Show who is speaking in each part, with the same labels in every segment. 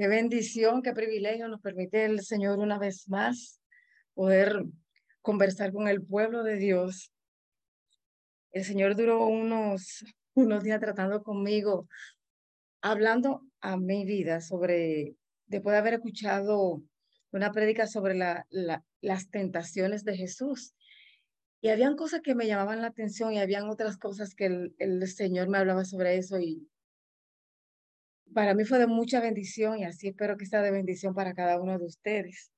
Speaker 1: Qué bendición, qué privilegio nos permite el Señor una vez más poder conversar con el pueblo de Dios. El Señor duró unos, unos días tratando conmigo, hablando a mi vida sobre, después de haber escuchado una prédica sobre la, las tentaciones de Jesús. Y habían cosas que me llamaban la atención y habían otras cosas que el, el Señor me hablaba sobre eso y para mí fue de mucha bendición y así espero que sea de bendición para cada uno de ustedes.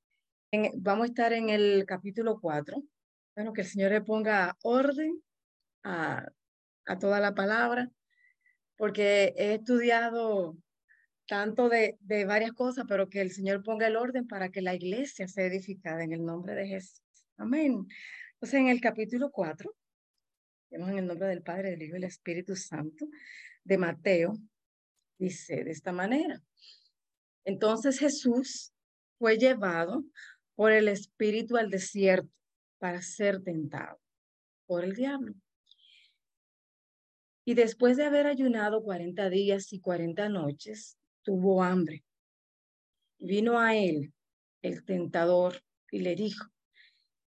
Speaker 1: vamos a estar en el capítulo 4. Bueno, que el Señor le ponga orden a, a toda la palabra, porque he estudiado tanto de, de varias cosas, pero que el Señor ponga el orden para que la iglesia sea edificada en el nombre de Jesús. Amén. Entonces, en el capítulo 4, vemos en el nombre del Padre, del Hijo y del Espíritu Santo, de Mateo, dice de esta manera. Entonces Jesús fue llevado por el Espíritu al desierto para ser tentado por el diablo. Y después de haber ayunado cuarenta días y cuarenta noches, tuvo hambre. Vino a él el tentador y le dijo,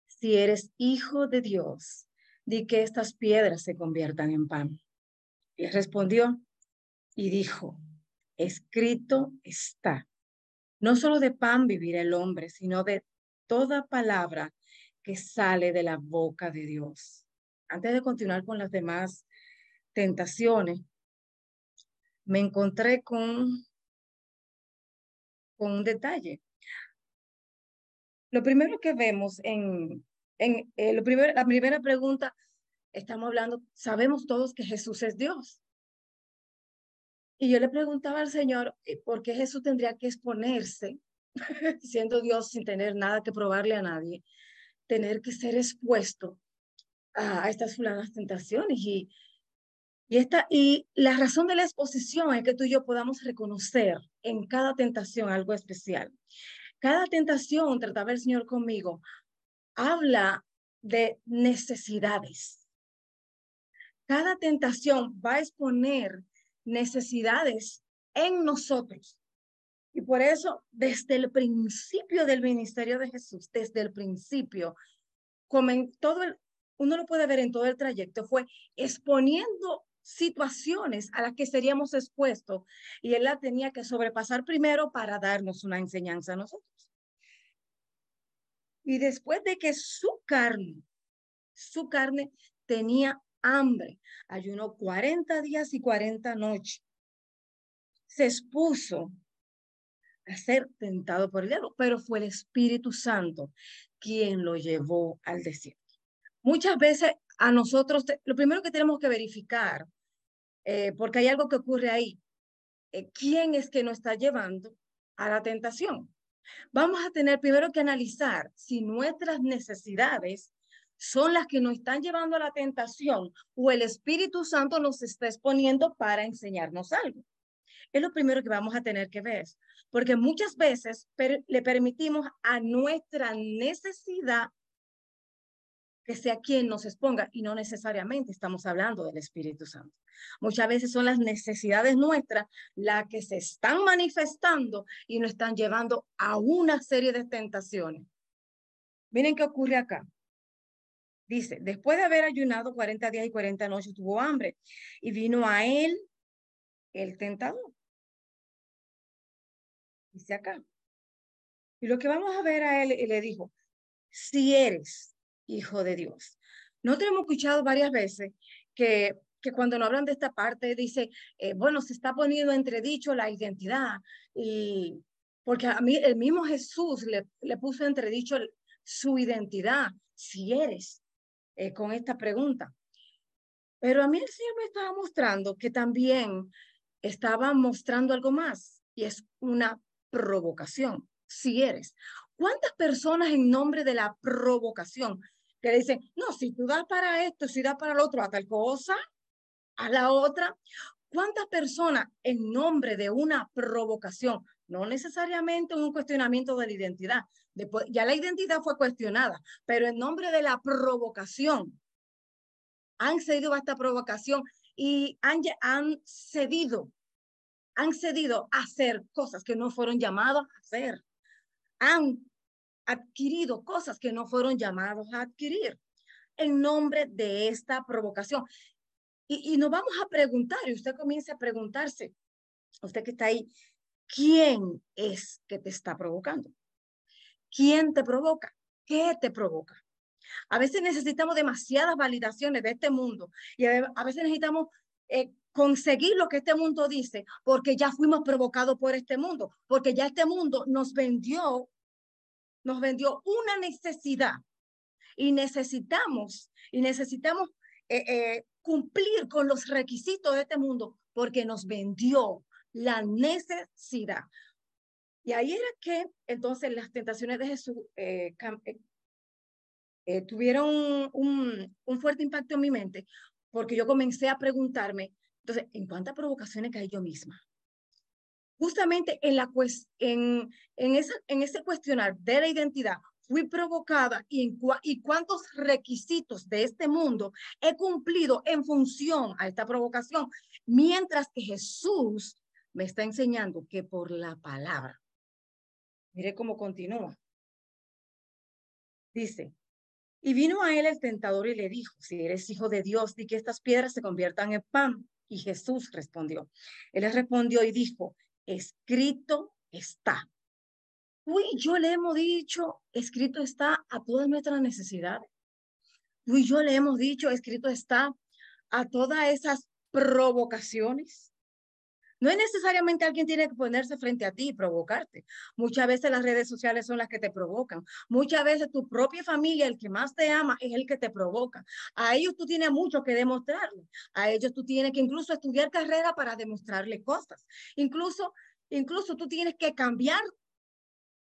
Speaker 1: si eres hijo de Dios, di que estas piedras se conviertan en pan. Y respondió, y dijo, escrito está, no solo de pan vivirá el hombre, sino de toda palabra que sale de la boca de Dios. Antes de continuar con las demás tentaciones, me encontré con, con un detalle. Lo primero que vemos en, en eh, lo primero, la primera pregunta, estamos hablando, sabemos todos que Jesús es Dios. Y yo le preguntaba al Señor, eh, ¿por qué Jesús tendría que exponerse, siendo Dios sin tener nada que probarle a nadie, tener que ser expuesto a, estas fulanas tentaciones? Y, y, esta, y la razón de la exposición es que tú y yo podamos reconocer en cada tentación algo especial. Cada tentación, trataba el Señor conmigo, habla de necesidades. Cada tentación va a exponer necesidades en nosotros. Y por eso, desde el principio del ministerio de Jesús, desde el principio, como en todo el, uno lo puede ver en todo el trayecto, fue exponiendo situaciones a las que seríamos expuestos y él la tenía que sobrepasar primero para darnos una enseñanza a nosotros. Y después de que su carne, su carne tenía hambre, ayunó 40 días y 40 noches. Se expuso a ser tentado por el diablo, pero fue el Espíritu Santo quien lo llevó al desierto. Muchas veces a nosotros, lo primero que tenemos que verificar, eh, porque hay algo que ocurre ahí, eh, ¿quién es que nos está llevando a la tentación? Vamos a tener primero que analizar si nuestras necesidades son las que nos están llevando a la tentación o el Espíritu Santo nos está exponiendo para enseñarnos algo. Es lo primero que vamos a tener que ver, porque muchas veces le permitimos a nuestra necesidad que sea quien nos exponga y no necesariamente estamos hablando del Espíritu Santo. Muchas veces son las necesidades nuestras las que se están manifestando y nos están llevando a una serie de tentaciones. Miren qué ocurre acá. Dice, después de haber ayunado 40 días y 40 noches, tuvo hambre y vino a él el tentador. Dice acá. Y lo que vamos a ver a él, le dijo, si eres hijo de Dios. Nosotros hemos escuchado varias veces que, que cuando nos hablan de esta parte, dice, eh, bueno, se está poniendo entredicho la identidad. Y porque a mí el mismo Jesús le, le puso entredicho su identidad, si eres eh, con esta pregunta. Pero a mí el Señor me estaba mostrando que también estaba mostrando algo más y es una provocación, si eres. ¿Cuántas personas en nombre de la provocación que dicen, no, si tú das para esto, si das para lo otro, a tal cosa, a la otra? ¿Cuántas personas en nombre de una provocación, no necesariamente un cuestionamiento de la identidad, después ya la identidad fue cuestionada, pero en nombre de la provocación, han cedido a esta provocación y han, han cedido han cedido a hacer cosas que no fueron llamados a hacer. Han adquirido cosas que no fueron llamados a adquirir en nombre de esta provocación. Y, y nos vamos a preguntar, y usted comienza a preguntarse, usted que está ahí, ¿quién es que te está provocando? ¿Quién te provoca? ¿Qué te provoca? A veces necesitamos demasiadas validaciones de este mundo y a veces necesitamos eh, conseguir lo que este mundo dice porque ya fuimos provocados por este mundo, porque ya este mundo nos vendió, nos vendió una necesidad y necesitamos, y necesitamos eh, eh, cumplir con los requisitos de este mundo porque nos vendió la necesidad. Y ahí era que entonces las tentaciones de Jesús eh, eh, tuvieron un, un, fuerte impacto en mi mente, porque yo comencé a preguntarme, entonces, ¿en cuántas provocaciones caí yo misma? Justamente en, la, en, esa, en ese cuestionar de la identidad, fui provocada y, en y cuántos requisitos de este mundo he cumplido en función a esta provocación, mientras que Jesús me está enseñando que por la palabra Mire cómo continúa. Dice, y vino a él el tentador y le dijo, si eres hijo de Dios, di que estas piedras se conviertan en pan. Y Jesús respondió. Él respondió y dijo, escrito está. Tú y yo le hemos dicho, escrito está a todas nuestras necesidades. Tú y yo le hemos dicho, escrito está a todas esas provocaciones. No es necesariamente alguien tiene que ponerse frente a ti y provocarte. Muchas veces las redes sociales son las que te provocan. Muchas veces tu propia familia, el que más te ama, es el que te provoca. A ellos tú tienes mucho que demostrarle. A ellos tú tienes que incluso estudiar carrera para demostrarle cosas. Incluso, incluso tú tienes que cambiar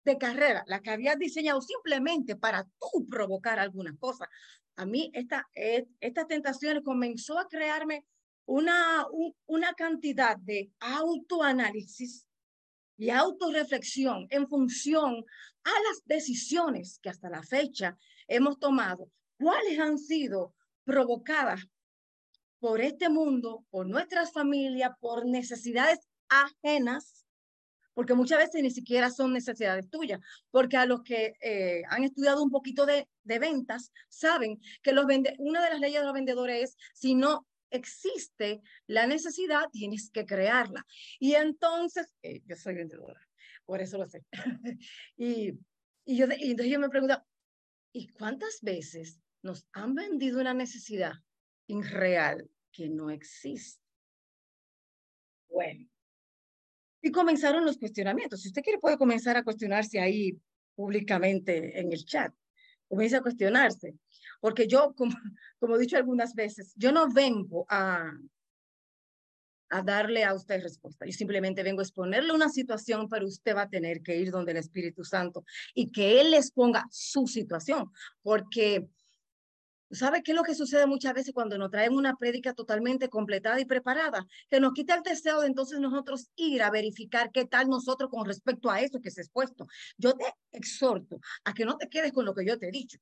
Speaker 1: de carrera, la que habías diseñado simplemente para tú provocar alguna cosa. A mí esta, eh, estas tentaciones comenzó a crearme una, una cantidad de autoanálisis y autorreflexión en función a las decisiones que hasta la fecha hemos tomado, cuáles han sido provocadas por este mundo, por nuestras familias, por necesidades ajenas, porque muchas veces ni siquiera son necesidades tuyas, porque a los que eh, han estudiado un poquito de, de ventas saben que los vende una de las leyes de los vendedores es, si no existe la necesidad, tienes que crearla. Y entonces, eh, yo soy vendedora, por eso lo sé. y, y, yo, y entonces yo me pregunto, ¿y cuántas veces nos han vendido una necesidad irreal que no existe? Bueno, y comenzaron los cuestionamientos. Si usted quiere, puede comenzar a cuestionarse ahí públicamente en el chat. Comienza a cuestionarse. Porque yo, como, como he dicho algunas veces, yo no vengo a, a darle a usted respuesta. Yo simplemente vengo a exponerle una situación, pero usted va a tener que ir donde el Espíritu Santo y que Él les ponga su situación. Porque, ¿sabe qué es lo que sucede muchas veces cuando nos traen una prédica totalmente completada y preparada? Que nos quita el deseo de entonces nosotros ir a verificar qué tal nosotros con respecto a eso que se ha expuesto. Yo te exhorto a que no te quedes con lo que yo te he dicho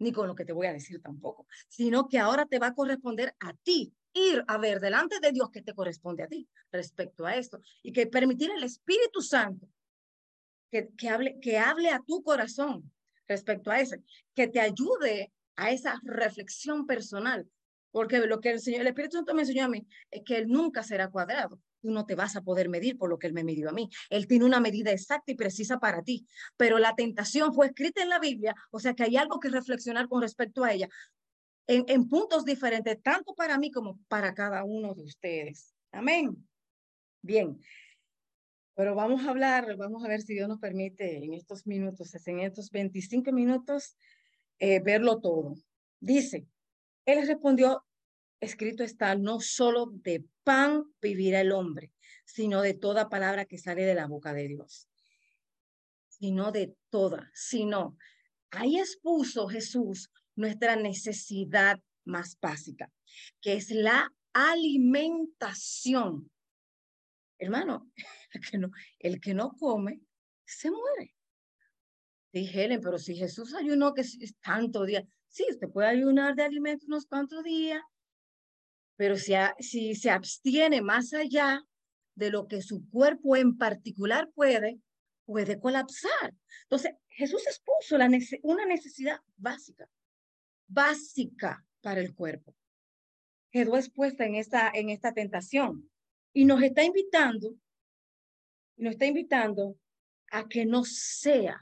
Speaker 1: ni con lo que te voy a decir tampoco, sino que ahora te va a corresponder a ti ir a ver delante de Dios que te corresponde a ti respecto a esto y que permitir al Espíritu Santo que, que, hable, que hable a tu corazón respecto a eso, que te ayude a esa reflexión personal, porque lo que el Señor, el Espíritu Santo me enseñó a mí es que Él nunca será cuadrado, tú no te vas a poder medir por lo que Él me midió a mí. Él tiene una medida exacta y precisa para ti, pero la tentación fue escrita en la Biblia, o sea que hay algo que reflexionar con respecto a ella en, puntos diferentes, tanto para mí como para cada uno de ustedes. Amén. Bien. Pero vamos a hablar, vamos a ver si Dios nos permite en estos minutos, en estos 25 minutos, eh, verlo todo. Dice, él respondió, escrito está, no solo de pan vivirá el hombre, sino de toda palabra que sale de la boca de Dios. Sino de toda, sino. Ahí expuso Jesús nuestra necesidad más básica, que es la alimentación. Hermano, el que no, el que no come, se muere. Dijeron, pero si Jesús ayunó que es tanto día, sí, usted puede ayunar de alimentos unos cuantos días, pero si, se abstiene más allá de lo que su cuerpo en particular puede, puede colapsar. Entonces, Jesús expuso una necesidad básica, básica para el cuerpo. Quedó expuesta en esta, en esta tentación y nos está invitando, nos está invitando a que no sea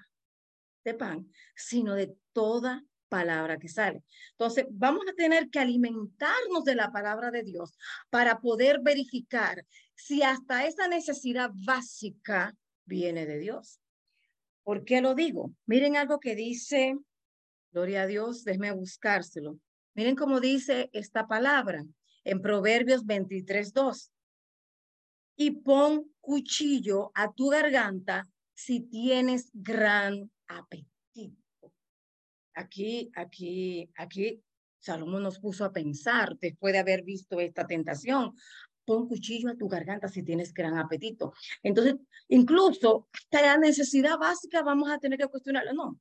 Speaker 1: de pan, sino de toda palabra que sale. Entonces, vamos a tener que alimentarnos de la palabra de Dios para poder verificar si hasta esa necesidad básica viene de Dios. ¿Por qué lo digo? Miren algo que dice, gloria a Dios, déjeme buscárselo. Miren cómo dice esta palabra en Proverbios 23, 2. Y pon cuchillo a tu garganta si tienes gran apetito aquí, aquí, aquí Salomón nos puso a pensar después de haber visto esta tentación. Pon cuchillo a tu garganta si tienes gran apetito. Entonces, incluso hasta necesidad básica vamos a tener que cuestionarlo. No,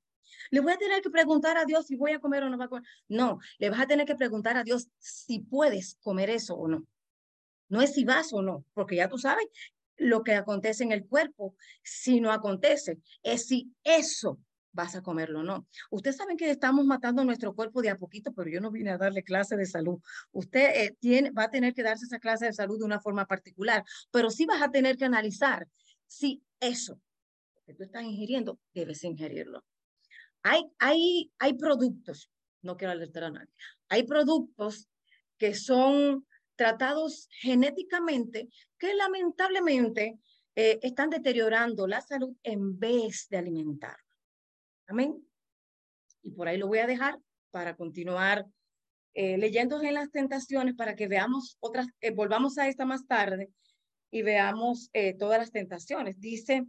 Speaker 1: le voy a tener que preguntar a Dios si voy a comer o no voy a comer. No, le vas a tener que preguntar a Dios si puedes comer eso o no. No es si vas o no, porque ya tú sabes lo que acontece en el cuerpo si no acontece. Es si eso vas a comerlo, no. Ustedes saben que estamos matando nuestro cuerpo de a poquito, pero yo no vine a darle clase de salud. Usted eh, va a tener que darse esa clase de salud de una forma particular, pero sí vas a tener que analizar si eso que tú estás ingiriendo, debes ingerirlo. Hay, hay, hay productos, no quiero alertar a nadie, hay productos que son tratados genéticamente que lamentablemente eh, están deteriorando la salud en vez de alimentar. Amén. Y por ahí lo voy a dejar para continuar eh, leyendo en las tentaciones para que veamos otras, eh, volvamos a esta más tarde y veamos eh, todas las tentaciones. Dice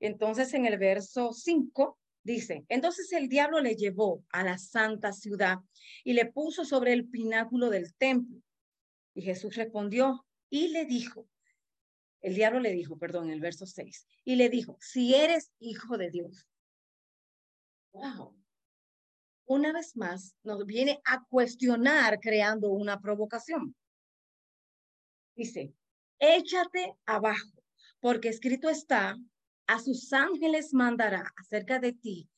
Speaker 1: entonces en el verso 5, dice, entonces el diablo le llevó a la santa ciudad y le puso sobre el pináculo del templo. Y Jesús respondió y le dijo, el diablo le dijo, perdón, el verso 6, y le dijo, si eres hijo de Dios, wow, una vez más nos viene a cuestionar creando una provocación. Dice, échate abajo, porque escrito está, a sus ángeles mandará acerca de ti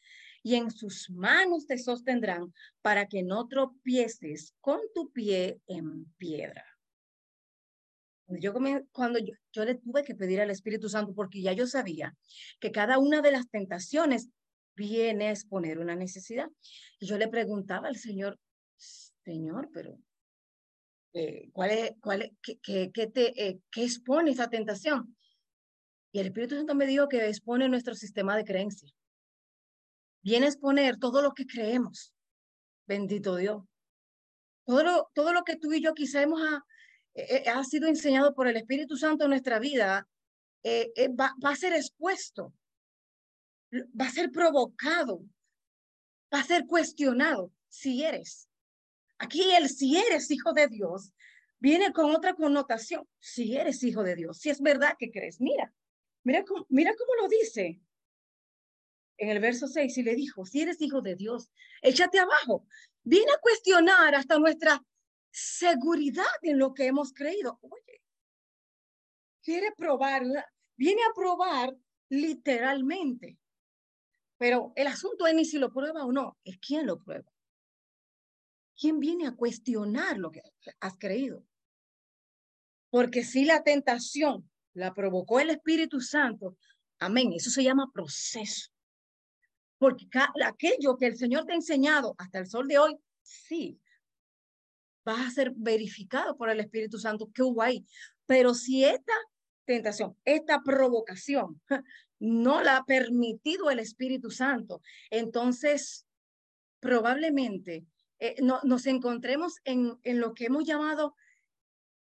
Speaker 1: y en sus manos te sostendrán para que no tropieces con tu pie en piedra. Yo, cuando yo, yo, le tuve que pedir al Espíritu Santo porque ya yo sabía que cada una de las tentaciones viene a exponer una necesidad. Y yo le preguntaba al Señor, Señor, pero eh, ¿cuál es, cuál es, qué, qué, te, eh, qué expone esa tentación? Y el Espíritu Santo me dijo que expone nuestro sistema de creencia. Viene a exponer todo lo que creemos. Bendito Dios. Todo lo, todo lo que tú y yo quizá hemos ha, eh, ha sido enseñado por el Espíritu Santo en nuestra vida, va, va a ser expuesto va a ser provocado, va a ser cuestionado si eres. Aquí el si eres hijo de Dios viene con otra connotación. Si eres hijo de Dios, si es verdad que crees. Mira, mira cómo, mira cómo lo dice. En el verso 6, y le dijo, si eres hijo de Dios, échate abajo. Viene a cuestionar hasta nuestra seguridad en lo que hemos creído. Oye, quiere probar, viene a probar literalmente pero el asunto es ni si lo prueba o no, es quién lo prueba. ¿Quién viene a cuestionar lo que has creído? Porque si la tentación la provocó el Espíritu Santo, amén, eso se llama proceso. Porque aquello que el Señor te ha enseñado hasta el sol de hoy, sí, va a ser verificado por el Espíritu Santo hubo ahí. Pero si esta tentación, esta provocación no la ha permitido el Espíritu Santo. Entonces, probablemente eh, no, nos encontremos en, en, lo que hemos llamado,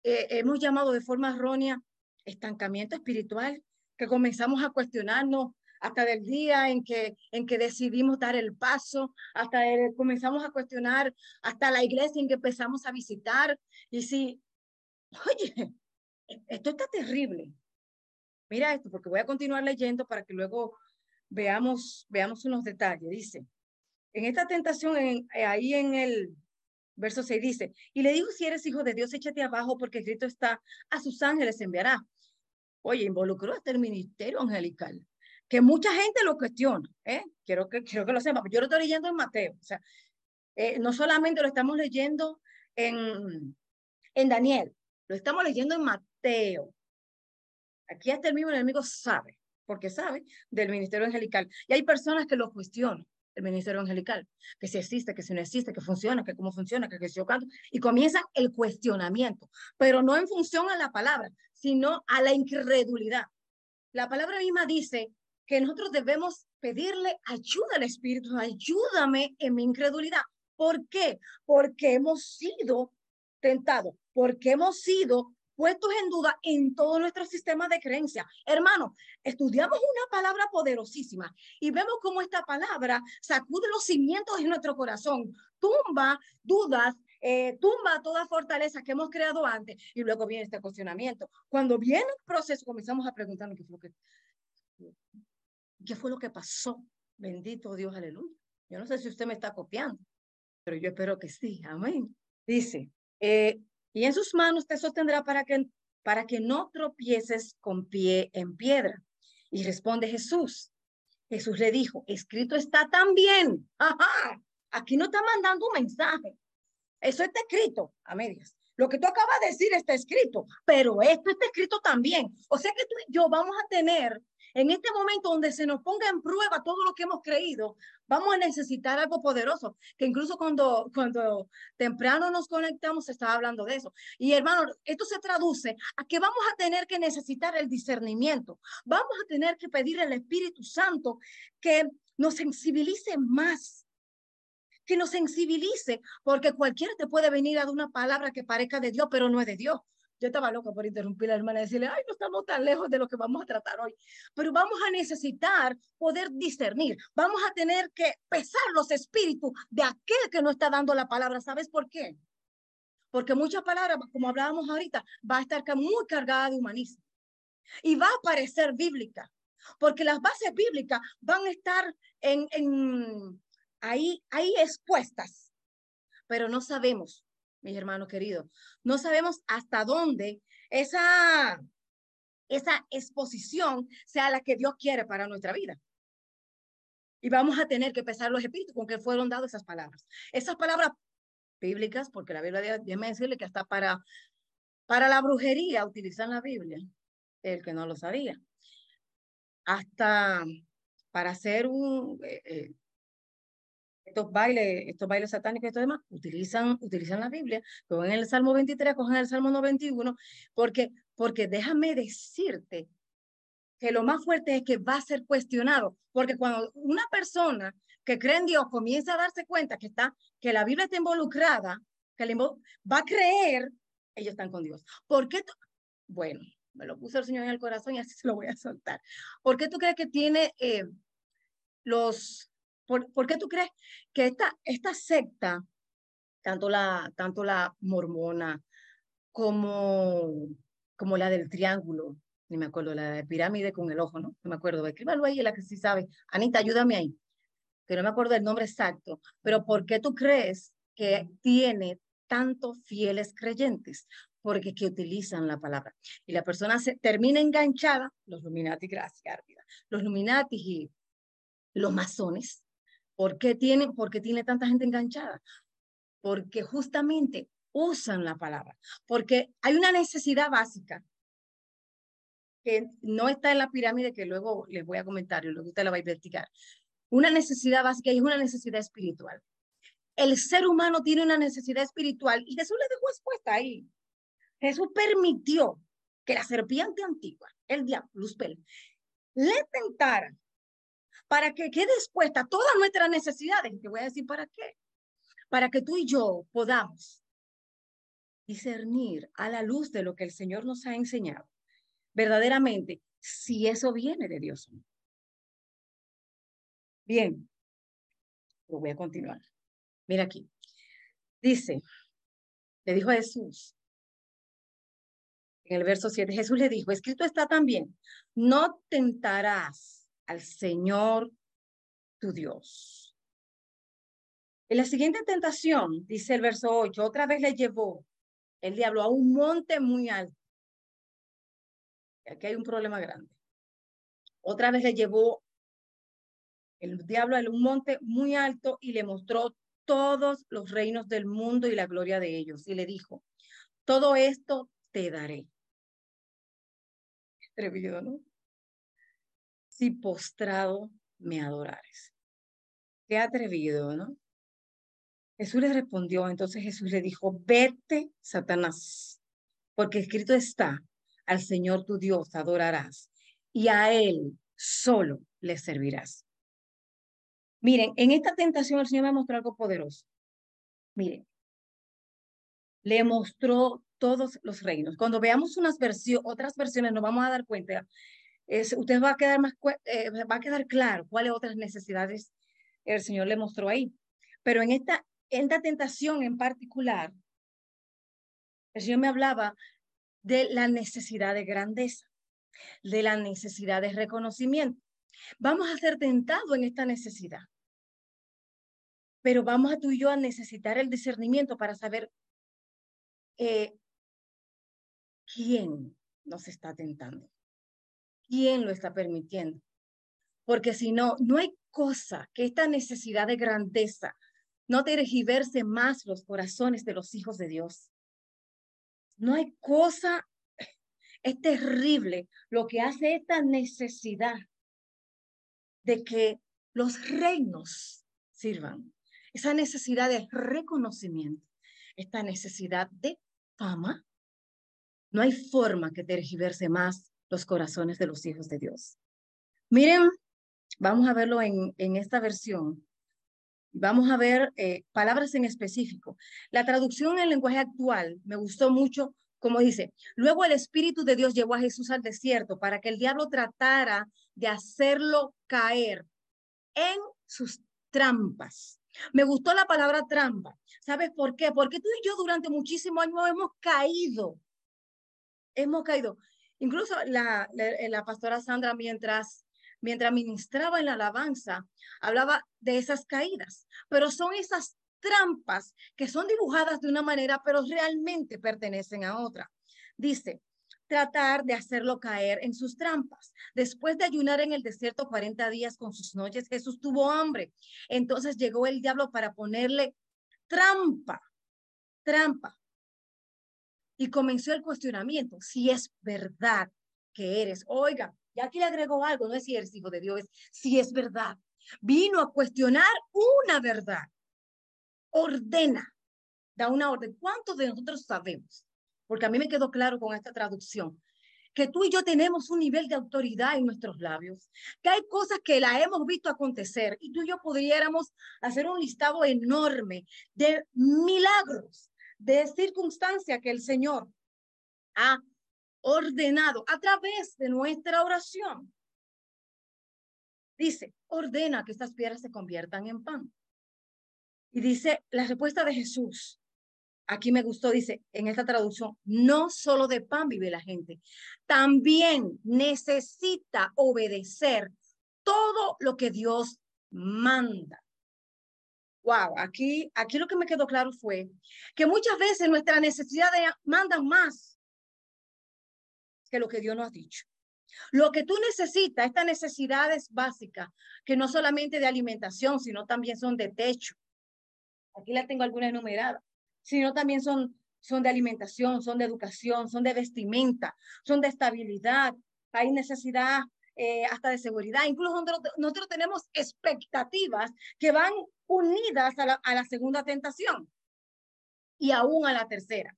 Speaker 1: eh, hemos llamado de forma errónea estancamiento espiritual, que comenzamos a cuestionarnos hasta del día en que, en que decidimos dar el paso, hasta comenzamos a cuestionar hasta la iglesia en que empezamos a visitar. Y si, oye, esto está terrible. Mira esto, porque voy a continuar leyendo para que luego veamos, veamos unos detalles. Dice, en esta tentación, en, eh, ahí en el verso 6 dice, y le dijo, si eres hijo de Dios, échate abajo porque escrito está, a sus ángeles enviará. Oye, involucró hasta el ministerio angelical, que mucha gente lo cuestiona, ¿eh? Quiero que, quiero que lo sepa, yo lo estoy leyendo en Mateo, o sea, eh, no solamente lo estamos leyendo en, en Daniel, lo estamos leyendo en Mateo. Aquí hasta el mismo enemigo sabe, porque sabe del ministerio angelical. Y hay personas que lo cuestionan el ministerio angelical, que si existe, que si no existe, que funciona, que cómo funciona, que, que si yo canto, y comienza el cuestionamiento, pero no en función a la palabra, sino a la incredulidad. La palabra misma dice que nosotros debemos pedirle ayuda al Espíritu, ayúdame en mi incredulidad. ¿Por qué? Porque hemos sido tentados, porque hemos sido puestos en duda en todo nuestro sistema de creencia. Hermano, estudiamos una palabra poderosísima y vemos cómo esta palabra sacude los cimientos de nuestro corazón, tumba dudas, eh, tumba toda fortaleza que hemos creado antes y luego viene este cuestionamiento. Cuando viene el proceso, comenzamos a preguntarnos qué fue lo que, qué fue lo que pasó. Bendito Dios, aleluya. Yo no sé si usted me está copiando, pero yo espero que sí. Amén. Dice, eh, y en sus manos te sostendrá para que, para que no tropieces con pie en piedra. Y responde Jesús. Jesús le dijo, escrito está también. Ajá, aquí no está mandando un mensaje. Eso está escrito a medias. Lo que tú acabas de decir está escrito, pero esto está escrito también. O sea que tú y yo vamos a tener en este momento donde se nos ponga en prueba todo lo que hemos creído, vamos a necesitar algo poderoso, que incluso cuando, cuando temprano nos conectamos estaba hablando de eso. Y hermano, esto se traduce a que vamos a tener que necesitar el discernimiento, vamos a tener que pedir al Espíritu Santo que nos sensibilice más que nos sensibilice, porque cualquiera te puede venir a una palabra que parezca de Dios, pero no es de Dios. Yo estaba loca por interrumpir a la hermana y decirle, ay, no estamos tan lejos de lo que vamos a tratar hoy, pero vamos a necesitar poder discernir, vamos a tener que pesar los espíritus de aquel que no está dando la palabra. ¿Sabes por qué? Porque muchas palabras, como hablábamos ahorita, va a estar muy cargada de humanismo y va a parecer bíblica, porque las bases bíblicas van a estar en, en ahí, ahí expuestas, pero no sabemos mis hermanos queridos. No sabemos hasta dónde esa, esa exposición sea la que Dios quiere para nuestra vida. Y vamos a tener que pesar los espíritus con que fueron dadas esas palabras. Esas palabras bíblicas, porque la Biblia, déjeme decirle que hasta para, para la brujería utilizan la Biblia, el que no lo sabía. Hasta para hacer un, eh, eh, estos bailes, estos bailes satánicos y esto demás, utilizan, utilizan la Biblia, cogen el Salmo 23, cogen el Salmo 91, porque, porque déjame decirte que lo más fuerte es que va a ser cuestionado, porque cuando una persona que cree en Dios comienza a darse cuenta que está, que la Biblia está involucrada, que va a creer, ellos están con Dios. ¿Por qué? Bueno, me lo puso el Señor en el corazón y así se lo voy a soltar. ¿Por qué tú crees que tiene eh, los ¿Por, qué tú crees que esta, esta secta, tanto la, tanto la mormona como, como la del triángulo, ni me acuerdo, la de pirámide con el ojo, ¿no? No me acuerdo, escríbalo ahí, la que sí sabe. Anita, ayúdame ahí, que no me acuerdo el nombre exacto, pero ¿por qué tú crees que tiene tantos fieles creyentes? Porque que utilizan la palabra. Y la persona se termina enganchada, los Luminati, gracias, los Luminati y los masones, ¿Por qué tiene, porque tiene tanta gente enganchada? Porque justamente usan la palabra, porque hay una necesidad básica que no está en la pirámide que luego les voy a comentar y luego usted la va a investigar. Una necesidad básica es una necesidad espiritual. El ser humano tiene una necesidad espiritual y Jesús le dejó expuesta ahí. Jesús permitió que la serpiente antigua, el diablo, Luzbel, le tentara para que quede expuesta todas nuestras necesidades. Te voy a decir para qué. Para que tú y yo podamos discernir a la luz de lo que el Señor nos ha enseñado, verdaderamente, si eso viene de Dios. Bien, lo voy a continuar. Mira aquí. Dice, le dijo a Jesús, en el verso 7, Jesús le dijo, escrito está también, no tentarás al Señor tu Dios. En la siguiente tentación, dice el verso 8, otra vez le llevó el diablo a un monte muy alto. aquí hay un problema grande. Otra vez le llevó el diablo a un monte muy alto y le mostró todos los reinos del mundo y la gloria de ellos. Y le dijo, todo esto te daré. Atrevido, ¿no? Si postrado me adorares. Qué atrevido, ¿no? Jesús le respondió, entonces Jesús le dijo, vete, Satanás, porque escrito está, al Señor tu Dios adorarás y a Él solo le servirás. Miren, en esta tentación el Señor me mostró algo poderoso. Miren, le mostró todos los reinos. Cuando veamos unas versiones, otras versiones, nos vamos a dar cuenta. Es, usted va a quedar más, eh, va a quedar claro cuáles otras necesidades el Señor le mostró ahí. Pero en esta, en esta tentación en particular, el Señor me hablaba de la necesidad de grandeza, de la necesidad de reconocimiento. Vamos a ser tentados en esta necesidad, pero vamos a tú y yo a necesitar el discernimiento para saber eh, quién nos está tentando, quién lo está permitiendo. Porque si no, no hay cosa que esta necesidad de grandeza no tergiverse más los corazones de los hijos de Dios. No hay cosa, es terrible lo que hace esta necesidad de que los reinos sirvan, esa necesidad de reconocimiento, esta necesidad de fama, no hay forma que tergiverse más los corazones de los hijos de Dios. Miren, vamos a verlo en, en esta versión. Vamos a ver eh, palabras en específico. La traducción en lenguaje actual me gustó mucho, como dice, luego el Espíritu de Dios llevó a Jesús al desierto para que el diablo tratara de hacerlo caer en sus trampas. Me gustó la palabra trampa. ¿Sabes por qué? Porque tú y yo durante muchísimos años hemos caído. Hemos caído. Incluso la, la, pastora Sandra, mientras, mientras ministraba en la alabanza, hablaba de esas caídas. Pero son esas trampas que son dibujadas de una manera, pero realmente pertenecen a otra. Dice, tratar de hacerlo caer en sus trampas. Después de ayunar en el desierto 40 días con sus noches, Jesús tuvo hambre. Entonces llegó el diablo para ponerle trampa, trampa. Y comenzó el cuestionamiento, si es verdad que eres. Oiga, ya aquí le agregó algo, no es si eres hijo de Dios, es si es verdad. Vino a cuestionar una verdad. Ordena, da una orden. ¿Cuántos de nosotros sabemos porque a mí me quedó claro con esta traducción, que tú y yo tenemos un nivel de autoridad en nuestros labios, que hay cosas que la hemos visto acontecer y tú y yo pudiéramos hacer un listado enorme de milagros, de circunstancias que el Señor ha ordenado a través de nuestra oración. Dice, ordena que estas piedras se conviertan en pan. Y dice la respuesta de Jesús, aquí me gustó, dice en esta traducción, no solo de pan vive la gente, también necesita obedecer todo lo que Dios manda. Wow, aquí, aquí lo que me quedó claro fue que muchas veces nuestra necesidad de mandan más que lo que Dios nos ha dicho. Lo que tú necesitas, estas necesidades básicas, que no solamente de alimentación, sino también son de techo. Aquí la tengo alguna enumerada sino también son, son de alimentación, son de educación, son de vestimenta, son de estabilidad, hay necesidad eh, hasta de seguridad. Incluso nosotros, tenemos expectativas que van unidas a la, segunda tentación y aún a la tercera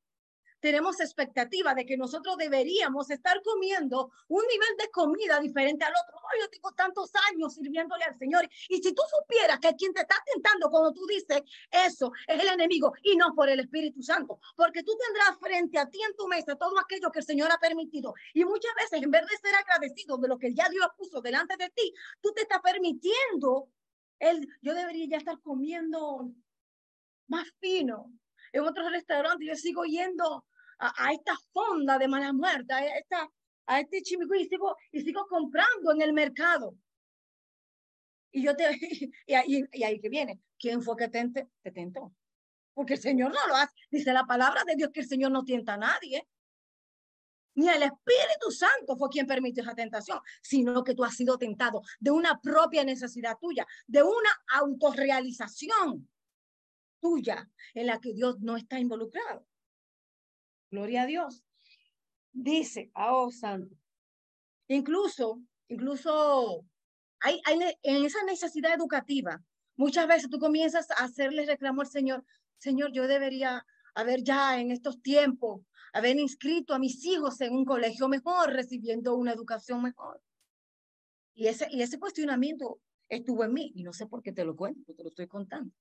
Speaker 1: tenemos expectativa de que nosotros deberíamos estar comiendo un nivel de comida diferente al otro. yo tengo tantos años sirviéndole al Señor. Y si tú supieras que quien te está tentando cuando tú dices eso es el enemigo y no por el Espíritu Santo, porque tú tendrás frente a ti en tu mesa todo aquello que el Señor ha permitido. Y muchas veces, en vez de ser agradecido de lo que ya Dios puso delante de ti, tú te estás permitiendo. El, yo debería ya estar comiendo más fino, en otros restaurantes yo sigo yendo a, esta fonda de mala muerte, a, esta, a este chimico y sigo, y sigo comprando en el mercado. Y yo te, y, ahí, y ahí que viene, ¿quién fue que te, te tentó? Porque el Señor no lo hace. Dice la palabra de Dios que el Señor no tienta a nadie. Ni el Espíritu Santo fue quien permitió esa tentación, sino que tú has sido tentado de una propia necesidad tuya, de una autorrealización tuya en la que Dios no está involucrado. Gloria a Dios. Dice, oh santo, incluso, incluso hay, hay en esa necesidad educativa, muchas veces tú comienzas a hacerle reclamo al Señor, Señor, yo debería haber ya en estos tiempos haber inscrito a mis hijos en un colegio mejor, recibiendo una educación mejor. Y ese, y ese cuestionamiento estuvo en mí, y no sé por qué te lo cuento, te lo estoy contando.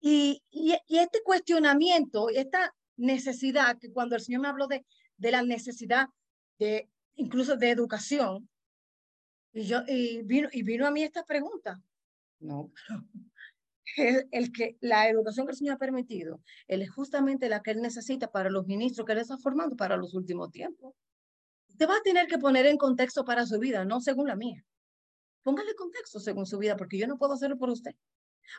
Speaker 1: Y, y, y este cuestionamiento, esta necesidad, que cuando el Señor me habló de, de la necesidad de incluso de educación, y, yo, y, vino, y vino a mí esta pregunta. No, el que la educación que el Señor ha permitido, él es justamente la que él necesita para los ministros que él está formando para los últimos tiempos. Usted va a tener que poner en contexto para su vida, no según la mía. Póngale contexto según su vida, porque yo no puedo hacerlo por usted.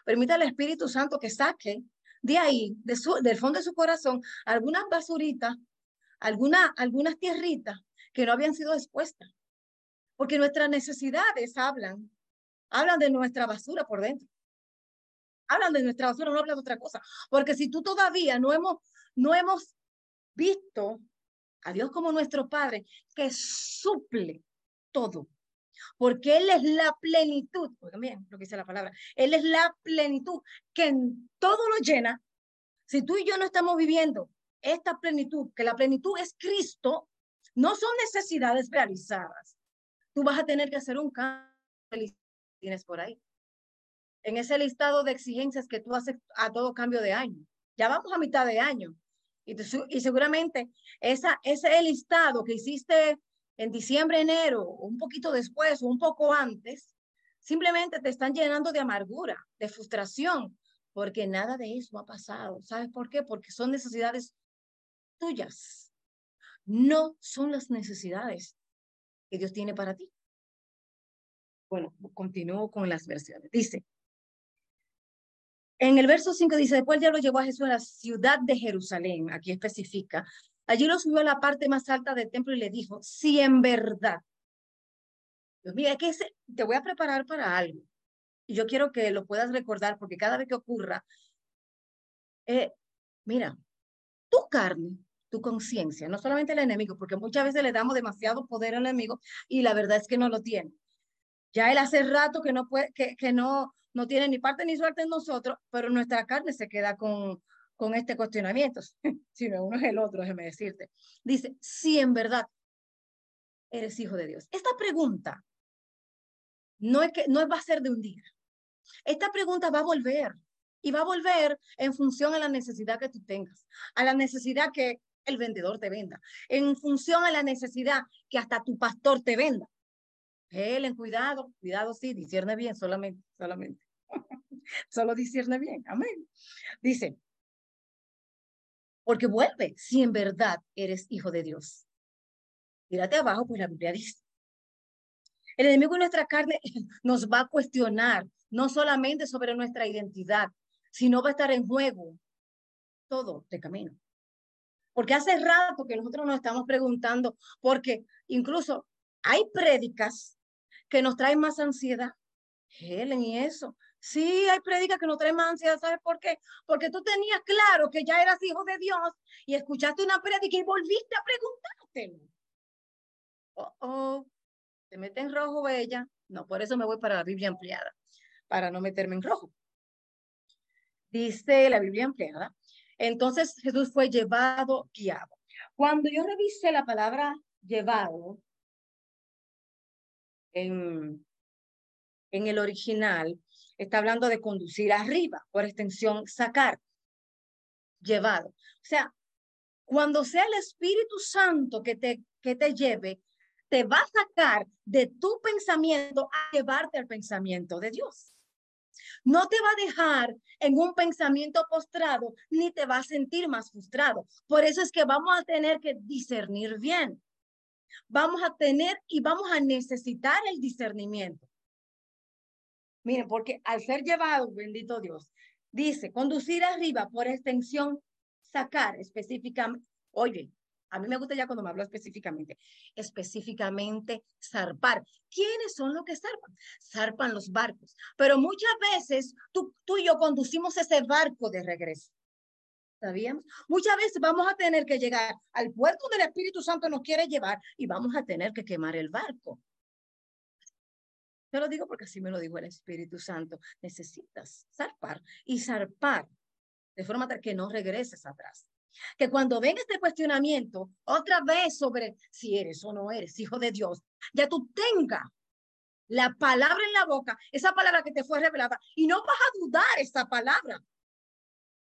Speaker 1: Permita al Espíritu Santo que saque de ahí, de su, del fondo de su corazón, algunas basuritas, alguna, algunas tierritas que no habían sido expuestas. Porque nuestras necesidades hablan, hablan de nuestra basura por dentro hablan de nuestra basura, no hablan de otra cosa. Porque si tú todavía no hemos, no hemos visto a Dios como nuestro Padre, que suple todo, porque Él es la plenitud, también lo que dice la palabra, Él es la plenitud que en todo lo llena. Si tú y yo no estamos viviendo esta plenitud, que la plenitud es Cristo, no son necesidades realizadas. Tú vas a tener que hacer un cambio tienes por ahí en ese listado de exigencias que tú haces a todo cambio de año. Ya vamos a mitad de año. Y, y seguramente esa, ese listado que hiciste en diciembre, enero, un poquito después o un poco antes, simplemente te están llenando de amargura, de frustración, porque nada de eso ha pasado. ¿Sabes por qué? Porque son necesidades tuyas. No son las necesidades que Dios tiene para ti. Bueno, continúo con las versiones. Dice, en el verso 5 dice, después el diablo llevó a Jesús a la ciudad de Jerusalén, aquí especifica. Allí lo subió a la parte más alta del templo y le dijo, si en verdad, Dios mío, es que te voy a preparar para algo. Y yo quiero que lo puedas recordar porque cada vez que ocurra, eh, mira, tu carne, tu conciencia, no solamente el enemigo, porque muchas veces le damos demasiado poder al enemigo y la verdad es que no lo tiene. Ya él hace rato que no puede, que no, no tiene ni parte ni suerte en nosotros, pero nuestra carne se queda con, con este cuestionamiento. si no uno es el otro, déjeme decirte. Dice, si en verdad eres hijo de Dios. Esta pregunta no es que no va a ser de un día. Esta pregunta va a volver y va a volver en función a la necesidad que tú tengas, a la necesidad que el vendedor te venda, en función a la necesidad que hasta tu pastor te venda. Helen, cuidado, cuidado, sí, discierne bien solamente, solamente. Solo discierne bien, amén. Dice, porque vuelve si en verdad eres hijo de Dios. Mírate abajo, pues la Biblia dice. El enemigo de nuestra carne nos va a cuestionar, no solamente sobre nuestra identidad, sino va a estar en juego todo de camino. Porque hace rato que nosotros nos estamos preguntando, porque incluso hay prédicas que nos trae más ansiedad. Helen, y eso. Sí, hay prédicas que nos traen más ansiedad. ¿Sabes por qué? Porque tú tenías claro que ya eras hijo de Dios y escuchaste una prédica y volviste a preguntártelo. Oh, oh, te mete en rojo ella. No, por eso me voy para la Biblia ampliada, para no meterme en rojo. Dice la Biblia ampliada. Entonces Jesús fue llevado, guiado. Cuando yo revisé la palabra llevado, en, el original está hablando de conducir arriba, por extensión, sacar, llevado. O sea, cuando sea el Espíritu Santo que te, que te lleve, te va a sacar de tu pensamiento a llevarte al pensamiento de Dios. No te va a dejar en un pensamiento postrado, ni te va a sentir más frustrado. Por eso es que vamos a tener que discernir bien vamos a tener y vamos a necesitar el discernimiento. Miren, porque al ser llevado, bendito Dios, dice conducir arriba por extensión, sacar específicamente. Oye, A mí me gusta ya cuando me hablo específicamente. Específicamente, zarpar. ¿Quiénes son los que zarpan? Zarpan los barcos. Pero muchas veces tú, tú y yo conducimos ese barco de regreso. ¿Sabíamos? Muchas veces vamos a tener que llegar al puerto del Espíritu Santo nos quiere llevar y vamos a tener que quemar el barco. Te lo digo porque así me lo dijo el Espíritu Santo. Necesitas zarpar y zarpar de forma tal que no regreses atrás. Que cuando venga este cuestionamiento otra vez sobre si eres o no eres hijo de Dios, ya tú tengas la palabra en la boca, esa palabra que te fue revelada, y no vas a dudar esa palabra.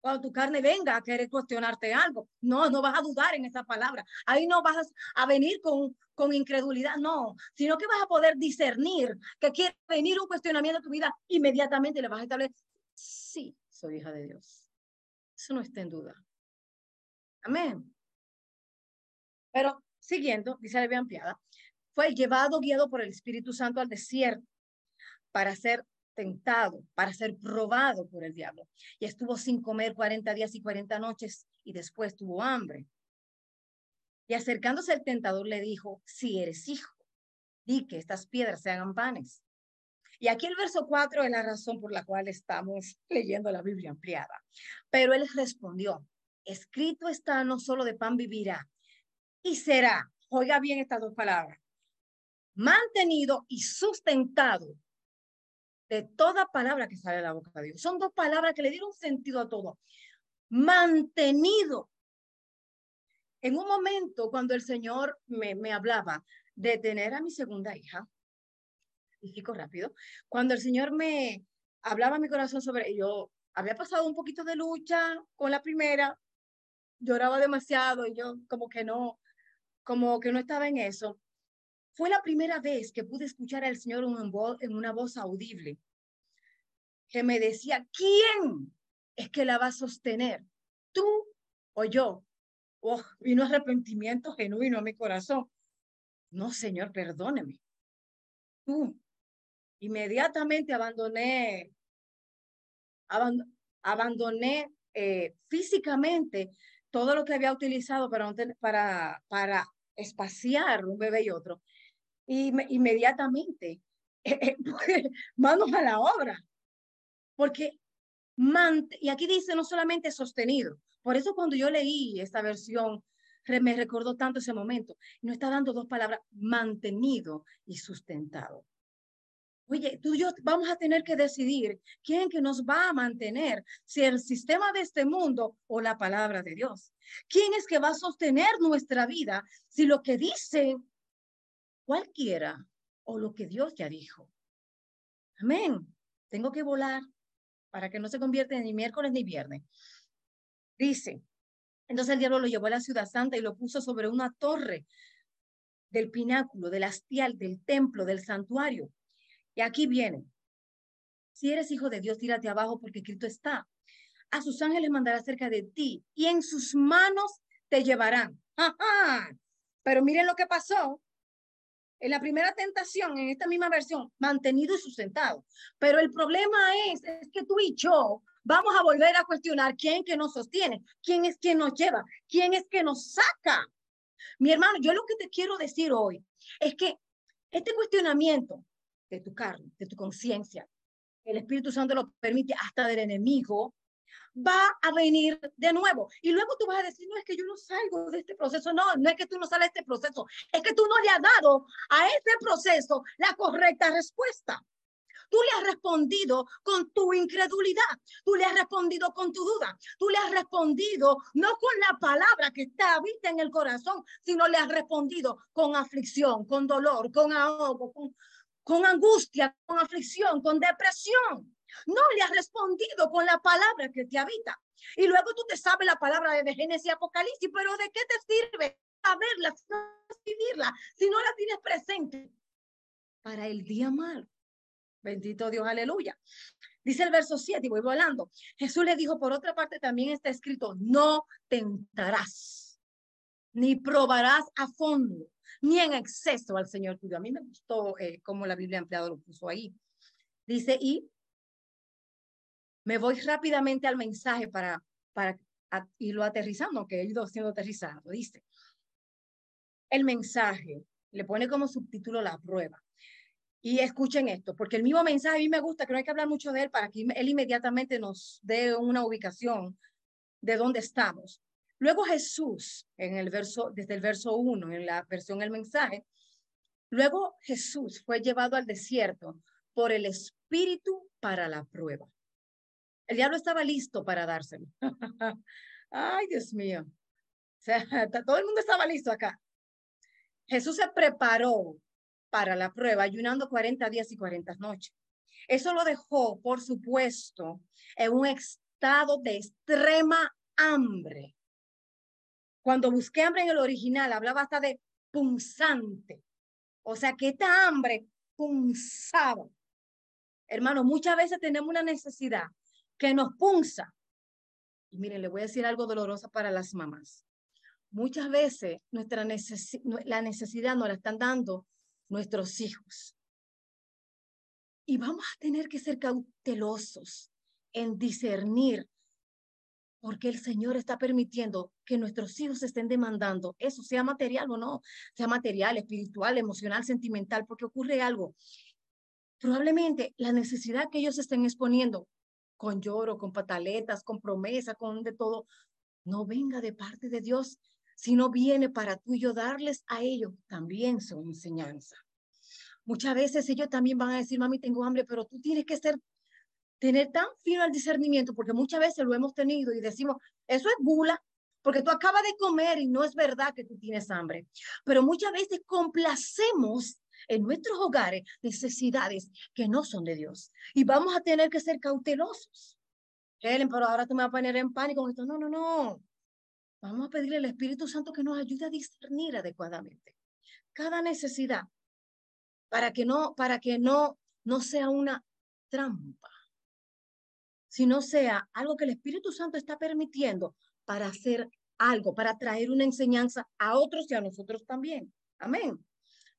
Speaker 1: Cuando tu carne venga a querer cuestionarte algo, no, no vas a dudar en esa palabra. Ahí no vas a venir con, con incredulidad, no, sino que vas a poder discernir que quiere venir un cuestionamiento a tu vida, inmediatamente le vas a establecer, sí, soy hija de Dios. Eso no está en duda. Amén. Pero siguiendo, dice la Biblia ampliada, fue llevado, guiado por el Espíritu Santo al desierto para ser tentado, para ser probado por el diablo. Y estuvo sin comer 40 días y 40 noches y después tuvo hambre. Y acercándose el tentador le dijo, si eres hijo, di que estas piedras se hagan panes. Y aquí el verso 4 es la razón por la cual estamos leyendo la Biblia ampliada. Pero él respondió, escrito está, no solo de pan vivirá, y será, oiga bien estas dos palabras, mantenido y sustentado de toda palabra que sale de la boca de Dios. Son dos palabras que le dieron sentido a todo. Mantenido. En un momento cuando el Señor me, me hablaba de tener a mi segunda hija, y rápido, cuando el Señor me hablaba a mi corazón sobre, yo había pasado un poquito de lucha con la primera, lloraba demasiado y yo como que no, como que no estaba en eso. Fue la primera vez que pude escuchar al Señor en, una voz audible que me decía, ¿quién es que la va a sostener? ¿Tú o yo? Oh, vino arrepentimiento genuino a mi corazón. No, Señor, perdóneme. Tú. Inmediatamente abandoné, abandoné eh, físicamente todo lo que había utilizado para, para, para espaciar un bebé y otro inmediatamente manos a la obra. Porque, y aquí dice no solamente sostenido, por eso cuando yo leí esta versión, me recordó tanto ese momento. No está dando dos palabras, mantenido y sustentado. Oye, tú y yo vamos a tener que decidir quién que nos va a mantener, si el sistema de este mundo o la palabra de Dios. ¿Quién es que va a sostener nuestra vida si lo que dice cualquiera o lo que Dios ya dijo. Amén. Tengo que volar para que no se convierta ni miércoles ni viernes. Dice, entonces el diablo lo llevó a la ciudad santa y lo puso sobre una torre del pináculo, del hastial, del templo, del santuario. Y aquí viene. Si eres hijo de Dios, tírate abajo porque Cristo está. A sus ángeles mandará cerca de ti y en sus manos te llevarán. Pero miren lo que pasó en la primera tentación, en esta misma versión, mantenido y sustentado. Pero el problema es, que tú y yo vamos a volver a cuestionar quién que nos sostiene, quién es quien nos lleva, quién es que nos saca. Mi hermano, yo lo que te quiero decir hoy es que este cuestionamiento de tu carne, de tu conciencia, el Espíritu Santo lo permite hasta del enemigo, va a venir de nuevo. Y luego tú vas a decir, no es que yo no salgo de este proceso. No, no es que tú no sales de este proceso. Es que tú no le has dado a este proceso la correcta respuesta. Tú le has respondido con tu incredulidad, tú le has respondido con tu duda, tú le has respondido no con la palabra que está habita en el corazón, sino le has respondido con aflicción, con dolor, con ahogo, con, con angustia, con aflicción, con depresión. No le has respondido con la palabra que te habita. Y luego tú te sabes la palabra de Génesis y Apocalipsis, pero ¿de qué te sirve saberla, vivirla, si no la tienes presente? Para el día malo. Bendito Dios, aleluya. Dice el verso 7, y voy volando. Jesús le dijo, por otra parte también está escrito, no tentarás, ni probarás a fondo, ni en exceso al Señor tuyo. A mí me gustó eh, cómo la Biblia empleado lo puso ahí. Dice, y me voy rápidamente al mensaje para, para irlo aterrizando, que he ido siendo aterrizado. Dice, el mensaje, le pone como subtítulo la prueba. Y escuchen esto, porque el mismo mensaje a mí me gusta, que no hay que hablar mucho de él para que él inmediatamente nos dé una ubicación de dónde estamos. Luego Jesús, en el verso, desde el verso 1, en la versión El mensaje, luego Jesús fue llevado al desierto por el Espíritu para la prueba. El diablo estaba listo para dárselo. Ay, Dios mío. O sea, todo el mundo estaba listo acá. Jesús se preparó para la prueba ayunando 40 días y 40 noches. Eso lo dejó, por supuesto, en un estado de extrema hambre. Cuando busqué hambre en el original, hablaba hasta de punzante. O sea, que esta hambre punzaba. Hermano, muchas veces tenemos una necesidad que nos punza. Y miren, le voy a decir algo doloroso para las mamás. Muchas veces nuestra la necesidad nos la están dando nuestros hijos. Y vamos a tener que ser cautelosos en discernir porque el Señor está permitiendo que nuestros hijos estén demandando eso, sea material o no, sea material, espiritual, emocional, sentimental, porque ocurre algo. Probablemente la necesidad que ellos estén exponiendo con lloro, con pataletas, con promesa, con de todo, no venga de parte de Dios, sino viene para tú y yo darles a ellos también su enseñanza. Muchas veces ellos también van a decir, mami, tengo hambre, pero tú tienes que ser tener tan fino el discernimiento, porque muchas veces lo hemos tenido y decimos, eso es gula, porque tú acabas de comer y no es verdad que tú tienes hambre. Pero muchas veces complacemos en nuestros hogares necesidades que no son de Dios. Y vamos a tener que ser cautelosos. Helen, pero ahora tú me vas a poner en pánico con esto. No, no, no. Vamos a pedirle al Espíritu Santo que nos ayude a discernir adecuadamente cada necesidad para que no, para que no, no sea una trampa sino sea algo que el Espíritu Santo está permitiendo para hacer algo, para traer una enseñanza a otros y a nosotros también. Amén.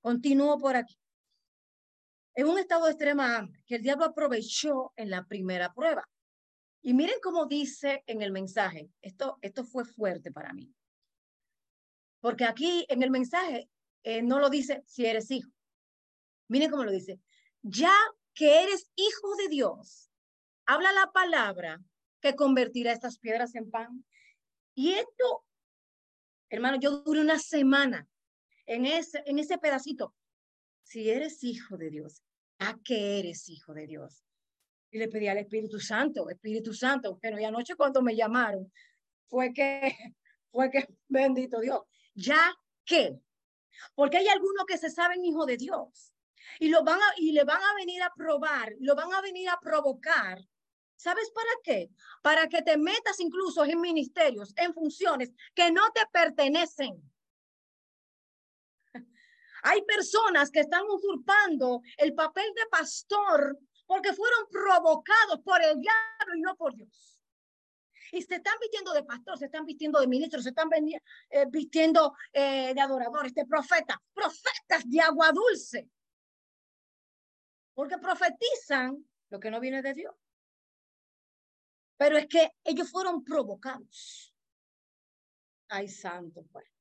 Speaker 1: Continúo por aquí. En un estado de extrema hambre que el diablo aprovechó en la primera prueba. Y miren cómo dice en el mensaje, esto, esto fue fuerte para mí. Porque aquí en el mensaje eh, no lo dice si eres hijo. Miren cómo lo dice. Ya que eres hijo de Dios, habla la palabra que convertirá estas piedras en pan. Y esto, hermano, yo duré una semana en ese, en ese pedacito. Si eres hijo de Dios, ¿a qué eres hijo de Dios? Y le pedí al Espíritu Santo, Espíritu Santo, pero y anoche cuando me llamaron, fue que, fue que, bendito Dios, ya qué? porque hay algunos que se saben hijo de Dios y lo van y le van a venir a probar, lo van a venir a provocar ¿Sabes para qué? Para que te metas incluso en ministerios, en funciones que no te pertenecen. Hay personas que están usurpando el papel de pastor porque fueron provocados por el diablo y no por Dios. Y se están vistiendo de pastor, se están vistiendo de ministros, se están eh, vistiendo eh, de adoradores, de profetas, profetas de agua dulce. Porque profetizan lo que no viene de Dios. Pero es que ellos fueron provocados. Ay, santo, pues.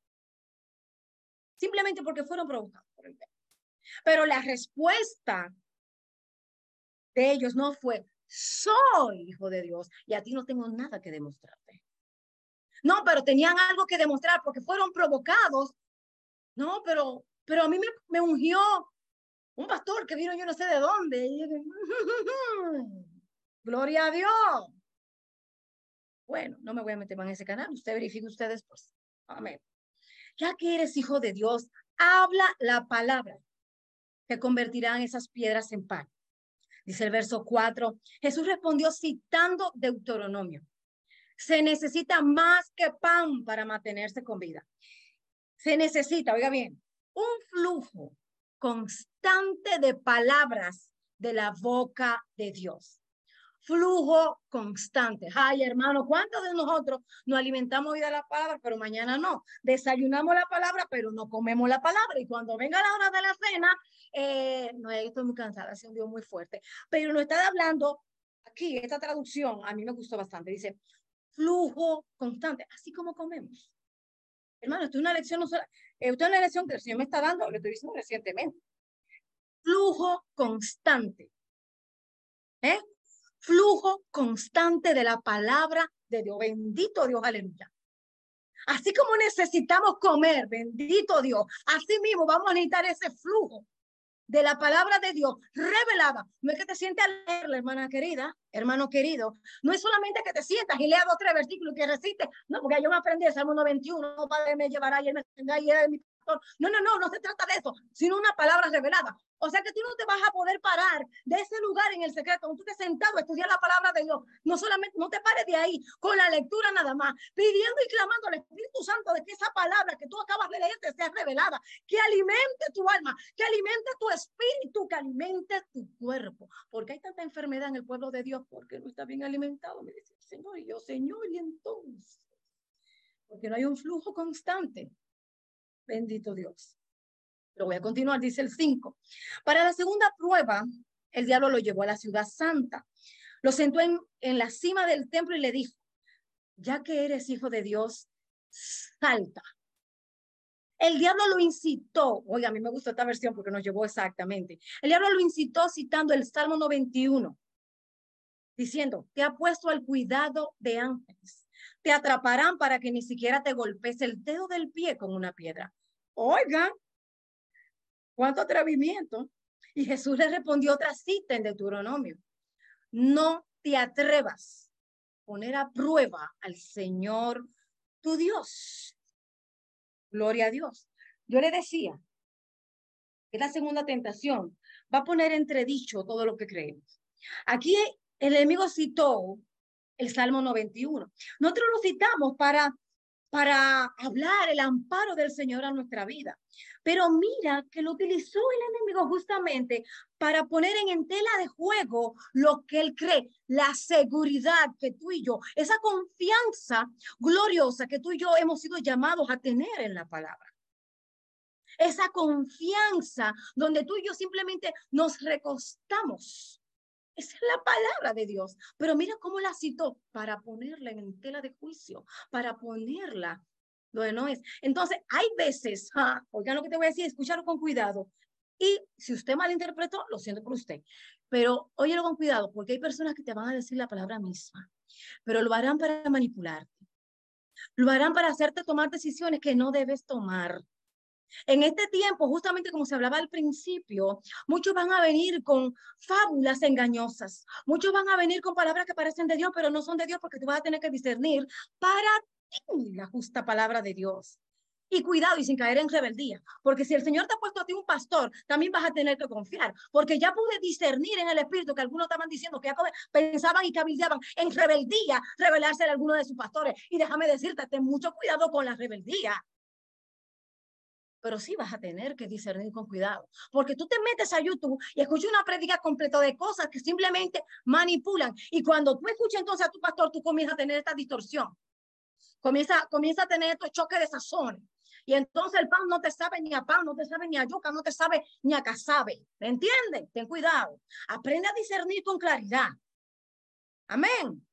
Speaker 1: Simplemente porque fueron provocados por el Pero la respuesta de ellos no fue, soy hijo de Dios y a ti no tengo nada que demostrarte. No, pero tenían algo que demostrar porque fueron provocados. No, pero, pero a mí me, me ungió un pastor que vino yo no sé de dónde. Gloria a Dios. Bueno, no me voy a meter más en ese canal, usted verifique usted después. Amén. Ya que eres hijo de Dios, habla la palabra que convertirán esas piedras en pan. Dice el verso 4, Jesús respondió citando Deuteronomio. Se necesita más que pan para mantenerse con vida. Se necesita, oiga bien, un flujo constante de palabras de la boca de Dios flujo constante. Ay, hermano, ¿cuántos de nosotros nos alimentamos hoy de la palabra, pero mañana no? Desayunamos la palabra, pero no comemos la palabra. Y cuando venga la hora de la cena, eh, no, estoy muy cansada, ha sido un día muy fuerte. Pero no está hablando aquí, esta traducción a mí me gustó bastante. Dice, flujo constante, así como comemos. Hermano, esto es una lección, no solo, esto es una lección que el Señor me está dando, lo estoy diciendo recientemente. Flujo constante. ¿Eh? Flujo constante de la palabra de Dios. Bendito Dios, aleluya. Así como necesitamos comer, bendito Dios, así mismo vamos a necesitar ese flujo de la palabra de Dios revelada. No es que te sientes a leerla, hermana querida, hermano querido. No es solamente que te sientas y leas dos tres versículos que recites. No, porque yo me aprendí el Salmo 91, Padre me llevará y él me tendrá y él mi no, no, no, no se trata de eso, sino una palabra revelada. O sea que tú no te vas a poder parar de ese lugar en el secreto, donde tú te sentado a estudiar la palabra de Dios. No solamente, no te pares de ahí con la lectura nada más, pidiendo y clamando al Espíritu Santo de que esa palabra que tú acabas de leer te sea revelada, que alimente tu alma, que alimente tu espíritu, que alimente tu cuerpo. Porque hay tanta enfermedad en el pueblo de Dios porque no está bien alimentado, me dice el Señor. Y yo, Señor, y entonces, porque no hay un flujo constante. Bendito Dios. Lo voy a continuar, dice el 5. Para la segunda prueba, el diablo lo llevó a la ciudad santa. Lo sentó en, en la cima del templo y le dijo, ya que eres hijo de Dios, salta. El diablo lo incitó, oiga, a mí me gusta esta versión porque nos llevó exactamente. El diablo lo incitó citando el Salmo 91, diciendo, te ha puesto al cuidado de ángeles te atraparán para que ni siquiera te golpes el dedo del pie con una piedra. Oigan, cuánto atrevimiento. Y Jesús le respondió otra cita en Deuteronomio. No te atrevas a poner a prueba al Señor tu Dios. Gloria a Dios. Yo le decía que la segunda tentación va a poner entredicho todo lo que creemos. Aquí el enemigo citó el Salmo 91. Nosotros lo citamos para, para hablar el amparo del Señor a nuestra vida. Pero mira que lo utilizó el enemigo justamente para poner en tela de juego lo que él cree, la seguridad que tú y yo, esa confianza gloriosa que tú y yo hemos sido llamados a tener en la palabra. Esa confianza donde tú y yo simplemente nos recostamos esa es la palabra de Dios. Pero mira cómo la citó para ponerla en tela de juicio, para ponerla no es. Entonces, hay veces, oigan lo que te voy a decir, escúchalo con cuidado. Y si usted malinterpretó, lo siento por usted. Pero óyelo con cuidado, porque hay personas que te van a decir la palabra misma, pero lo harán para manipularte. Lo harán para hacerte tomar decisiones que no debes tomar. En este tiempo, justamente como se hablaba al principio, muchos van a venir con fábulas engañosas. Muchos van a venir con palabras que parecen de Dios, pero no son de Dios porque tú vas a tener que discernir para ti la justa palabra de Dios. Y cuidado y sin caer en rebeldía, porque si el Señor te ha puesto a ti un pastor, también vas a tener que confiar, porque ya pude discernir en el espíritu que algunos estaban diciendo que ya pensaban y cabildeaban en rebeldía revelarse a alguno de sus pastores. Y déjame decirte, ten mucho cuidado con la rebeldía pero sí vas a tener que discernir con cuidado, porque tú te metes a YouTube y escuchas una prédica completa de cosas que simplemente manipulan, y cuando tú escuchas entonces a tu pastor, tú comienzas a tener esta distorsión, comienza, comienza a tener estos choques de sazón, y entonces el pan no te sabe ni a pan, no te sabe ni a yuca, no te sabe ni a casabe, ¿me entiendes? Ten cuidado, aprende a discernir con claridad. Amén.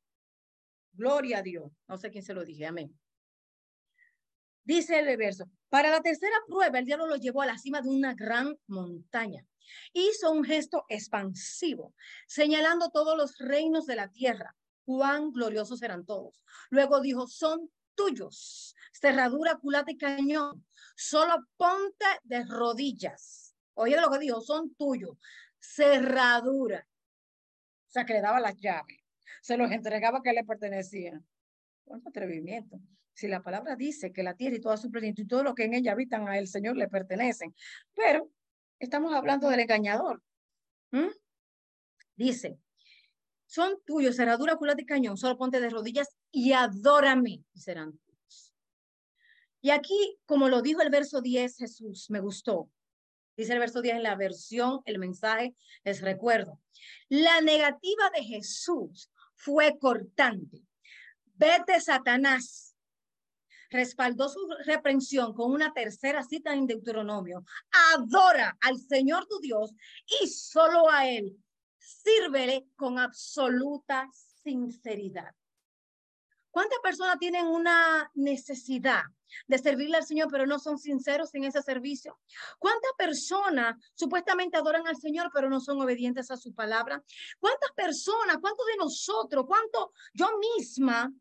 Speaker 1: Gloria a Dios. No sé quién se lo dije, amén. Dice el verso, para la tercera prueba el diablo lo llevó a la cima de una gran montaña. Hizo un gesto expansivo, señalando todos los reinos de la tierra. Cuán gloriosos eran todos. Luego dijo, son tuyos, cerradura, culata y cañón. Solo ponte de rodillas. Oye lo que dijo, son tuyos, cerradura. O sea, que le daba las llaves, se los entregaba que le pertenecían. Cuánto atrevimiento. Si la palabra dice que la tierra y toda su plenitud y todo lo que en ella habitan a el Señor le pertenecen. Pero estamos hablando del engañador. Dice, son tuyos, cerradura, culata y cañón, solo ponte de rodillas y adórame y serán tuyos. Y aquí, como lo dijo el verso 10, Jesús, me gustó. Dice el verso 10 en la versión, el mensaje, les recuerdo. La negativa de Jesús fue cortante. Vete, Satanás. Respaldó su reprensión con una tercera cita en Deuteronomio. Adora al Señor tu Dios y solo a Él. Sírvele con absoluta sinceridad. ¿Cuántas personas tienen una necesidad de servirle al Señor, pero no son sinceros en ese servicio? ¿Cuántas personas supuestamente adoran al Señor, pero no son obedientes a su palabra? ¿Cuántas personas, cuántos de nosotros, cuánto yo misma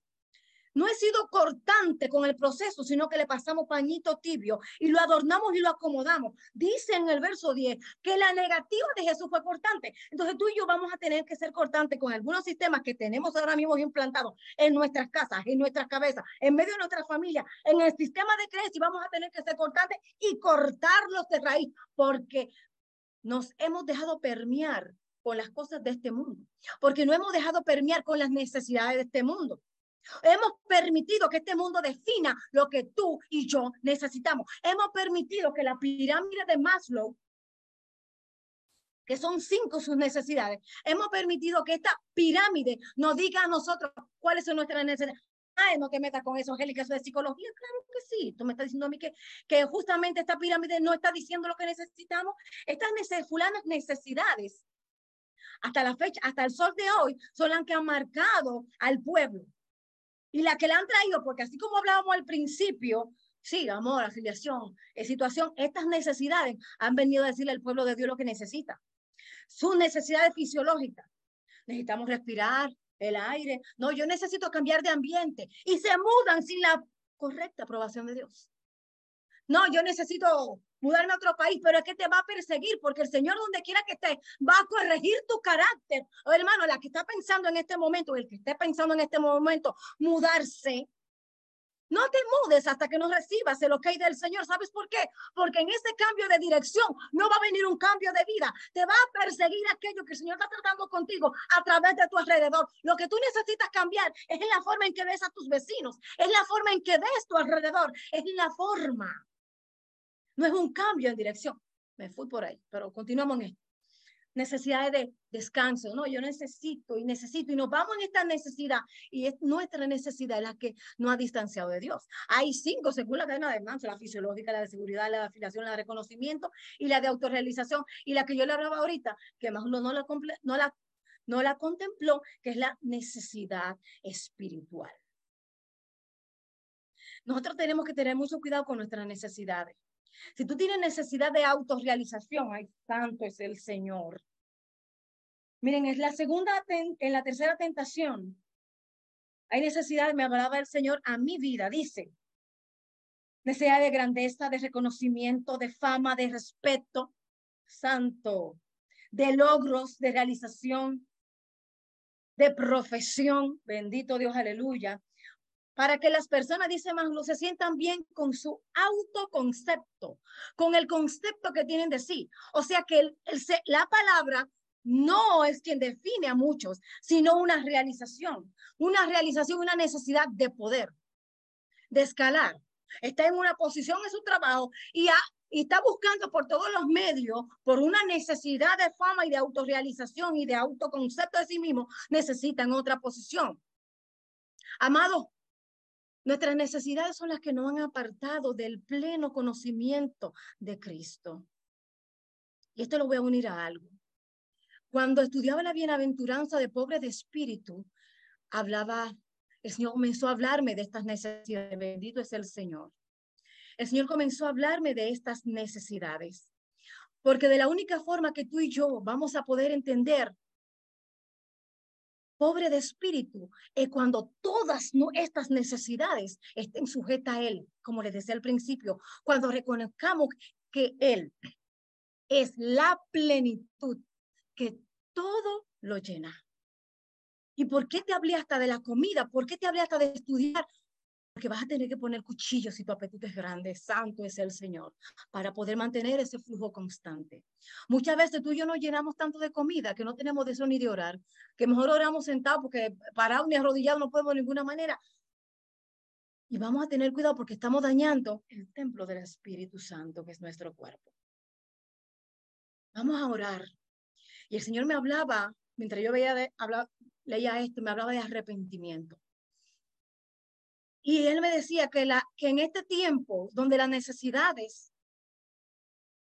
Speaker 1: no he sido cortante con el proceso, sino que le pasamos pañito tibio y lo adornamos y lo acomodamos. Dice en el verso 10 que la negativa de Jesús fue cortante. Entonces tú y yo vamos a tener que ser cortantes con algunos sistemas que tenemos ahora mismo implantados en nuestras casas, en nuestras cabezas, en medio de nuestra familia, en el sistema de creencia vamos a tener que ser cortantes y cortarlos de raíz porque nos hemos dejado permear con las cosas de este mundo, porque no hemos dejado permear con las necesidades de este mundo. Hemos permitido que este mundo defina lo que tú y yo necesitamos. Hemos permitido que la pirámide de Maslow, que son cinco sus necesidades, hemos permitido que esta pirámide nos diga a nosotros cuáles son nuestras necesidades. Ay, no te metas con eso, Angélica, eso de psicología. Claro que sí. Tú me estás diciendo a mí que, que justamente esta pirámide no está diciendo lo que necesitamos. Estas fulanas necesidades, hasta la fecha, hasta el sol de hoy, son las que han marcado al pueblo. Y la que le han traído, porque así como hablábamos al principio, sí, amor, afiliación, eh, situación, estas necesidades han venido a decirle al pueblo de Dios lo que necesita. Sus necesidades fisiológicas. Necesitamos respirar el aire. No, yo necesito cambiar de ambiente. Y se mudan sin la correcta aprobación de Dios. No, yo necesito mudarme a otro país, pero es que te va a perseguir porque el Señor donde quiera que esté va a corregir tu carácter. Oh, hermano, la que está pensando en este momento, el que esté pensando en este momento mudarse, no te mudes hasta que no recibas el ok del Señor. ¿Sabes por qué? Porque en ese cambio de dirección no va a venir un cambio de vida. Te va a perseguir aquello que el Señor está tratando contigo a través de tu alrededor. Lo que tú necesitas cambiar es en la forma en que ves a tus vecinos, es la forma en que ves tu alrededor, es la forma no es un cambio en dirección. Me fui por ahí, pero continuamos en esto. Necesidades de descanso, no, yo necesito y necesito y nos vamos en esta necesidad y es nuestra necesidad la que nos ha distanciado de Dios. Hay cinco según la cadena de mando, la fisiológica, la de seguridad, la de afiliación, la de reconocimiento y la de autorrealización y la que yo le hablaba ahorita, que más uno no la, no la, no la contempló, que es la necesidad espiritual. Nosotros tenemos que tener mucho cuidado con nuestras necesidades. Si tú tienes necesidad de autorrealización, ay, santo es el Señor. Miren, es la segunda, en la tercera tentación. Hay necesidad, me hablaba el Señor a mi vida, dice. Necesidad de grandeza, de reconocimiento, de fama, de respeto, santo, de logros, de realización, de profesión, bendito Dios, aleluya, para que las personas, dice Manlo, se sientan bien con su autoconcepto, con el concepto que tienen de sí. O sea que la palabra no es quien define a muchos, sino una realización, una realización, una necesidad de poder, de escalar. Está en una posición en su trabajo y, y está buscando por todos los medios, por una necesidad de fama y de autorrealización y de autoconcepto de sí mismo, necesitan otra posición. Amado, Nuestras necesidades son las que nos han apartado del pleno conocimiento de Cristo. Y esto lo voy a unir a algo. Cuando estudiaba la bienaventuranza de pobre de espíritu, hablaba, el Señor comenzó a hablarme de estas necesidades. Bendito es el Señor. El Señor comenzó a hablarme de estas necesidades. Porque de la única forma que tú y yo vamos a poder entender pobre de espíritu es cuando todas estas necesidades estén sujetas a Él, como les decía al principio, cuando reconozcamos que Él es la plenitud que todo lo llena. ¿Y por qué te hablé hasta de la comida? ¿Por qué te hablé hasta de estudiar? Que vas a tener que poner cuchillos si tu apetito es grande. Santo es el Señor, para poder mantener ese flujo constante. Muchas veces tú y yo nos llenamos tanto de comida que no tenemos de eso ni de orar, que mejor oramos sentados porque parados ni arrodillados no podemos de ninguna manera. Y vamos a tener cuidado porque estamos dañando el templo del Espíritu Santo, que es nuestro cuerpo. Vamos a orar. Y el Señor me hablaba, mientras yo veía de, leía esto, me hablaba de arrepentimiento. Y él me decía que, la, que en este tiempo donde las necesidades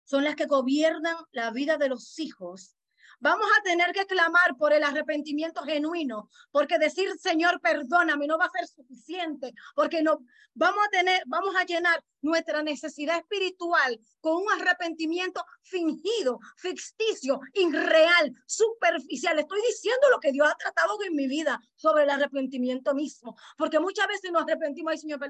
Speaker 1: son las que gobiernan la vida de los hijos, Vamos a tener que clamar por el arrepentimiento genuino, porque decir, Señor, perdóname, no va a ser suficiente, porque no vamos a tener, vamos a llenar nuestra necesidad espiritual con un arrepentimiento fingido, ficticio, irreal, superficial. Estoy diciendo lo que Dios ha tratado en mi vida sobre el arrepentimiento mismo, porque muchas veces nos arrepentimos, ay Señor.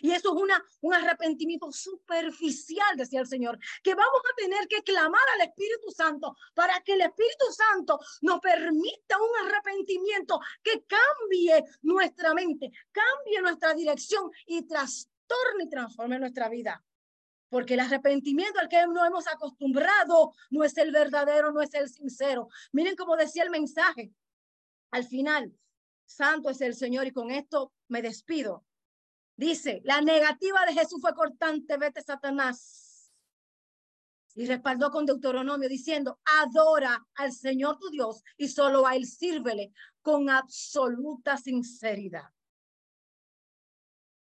Speaker 1: Y eso es una, un arrepentimiento superficial, decía el Señor, que vamos a tener que clamar al Espíritu Santo para que el Espíritu Santo nos permita un arrepentimiento que cambie nuestra mente, cambie nuestra dirección y trastorne y transforme nuestra vida. Porque el arrepentimiento al que no hemos acostumbrado no es el verdadero, no es el sincero. Miren cómo decía el mensaje. Al final, santo es el Señor y con esto me despido. Dice, la negativa de Jesús fue cortante, vete Satanás y respaldó con Deuteronomio diciendo, adora al Señor tu Dios y solo a Él sírvele con absoluta sinceridad.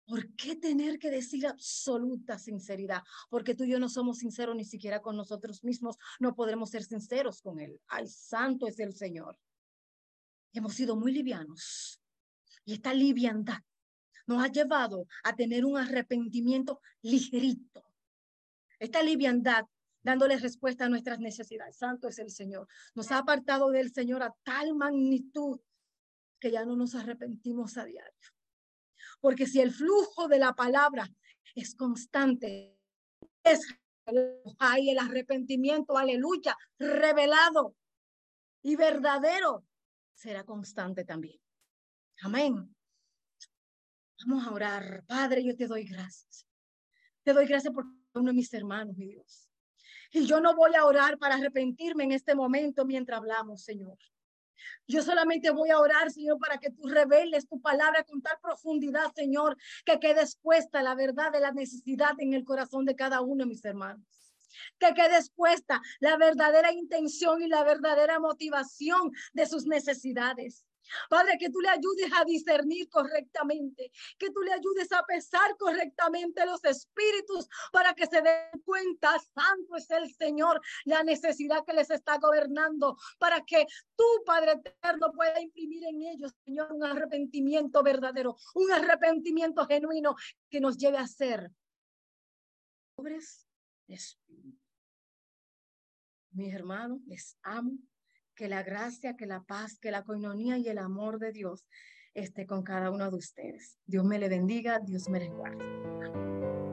Speaker 1: ¿Por qué tener que decir absoluta sinceridad? Porque tú y yo no somos sinceros ni siquiera con nosotros mismos. No podremos ser sinceros con Él. Al santo es el Señor. Hemos sido muy livianos. Y esta liviandad nos ha llevado a tener un arrepentimiento ligerito. Esta liviandad dándole respuesta a nuestras necesidades. Santo es el Señor. Nos ha apartado del Señor a tal magnitud que ya no nos arrepentimos a diario. Porque si el flujo de la palabra es constante, es hay el arrepentimiento, aleluya, revelado y verdadero, será constante también. Amén. Vamos a orar. Padre, yo te doy gracias. Te doy gracias por uno de mis hermanos, mi Dios. Y yo no voy a orar para arrepentirme en este momento mientras hablamos, Señor. Yo solamente voy a orar, Señor, para que tú reveles tu palabra con tal profundidad, Señor, que quede expuesta la verdad de la necesidad en el corazón de cada uno de mis hermanos. Que quede expuesta la verdadera intención y la verdadera motivación de sus necesidades. Padre, que tú le ayudes a discernir correctamente, que tú le ayudes a pesar correctamente los espíritus para que se den cuenta, santo es el Señor, la necesidad que les está gobernando, para que tú, Padre eterno, pueda imprimir en ellos, Señor, un arrepentimiento verdadero, un arrepentimiento genuino que nos lleve a ser pobres Mis hermanos, les amo que la gracia, que la paz, que la coinonía y el amor de Dios esté con cada uno de ustedes. Dios me le bendiga, Dios me les guarde.